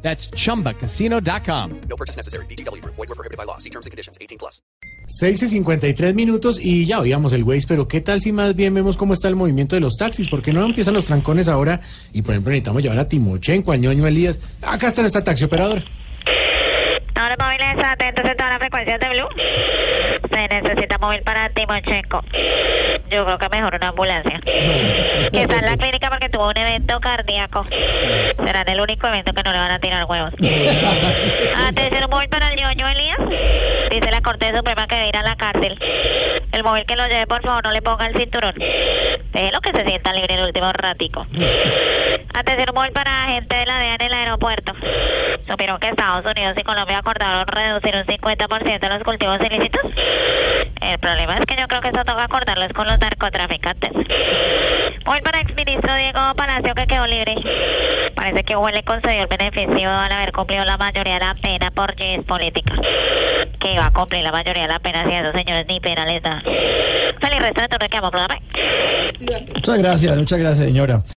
That's chumbacasino.com. No purchase necessary. BGW. Void were prohibited by law. See terms and conditions. 18 plus. 6 y 53 minutos y ya oíamos el Waze, pero ¿qué tal si más bien vemos cómo está el movimiento de los taxis? ¿Por qué no empiezan los trancones ahora? Y por ejemplo necesitamos llevar a Timochenko, a Ñoño Elías. Acá está nuestra taxi operadora. Ahora móviles atentos en todas las frecuencias de Blue. Se necesita móvil para Timochenko. Yo creo que mejor una ambulancia. Que está en la clínica porque tuvo un evento cardíaco. Será el único evento que no le van a tirar huevos. Atención, un móvil para el ñoño Elías. Dice la Corte Suprema que debe ir a la cárcel. El móvil que lo lleve, por favor, no le ponga el cinturón. Déjelo que se sienta libre el último ratico. Atención, un móvil para gente de la DEA en el aeropuerto. ¿Supieron que Estados Unidos y Colombia acordaron reducir un 50% los cultivos ilícitos? El problema es que yo creo que eso toca acordarlo con los narcotraficantes. Móvil para exministro Diego Palacio que quedó libre. Parece que Hugo le concedió el beneficio al haber cumplido la mayoría de la pena por es política. Que iba a cumplir la mayoría de la pena si a esos señores ni pena les da. Feliz resto de turno que amo, programa. Muchas gracias, muchas gracias señora.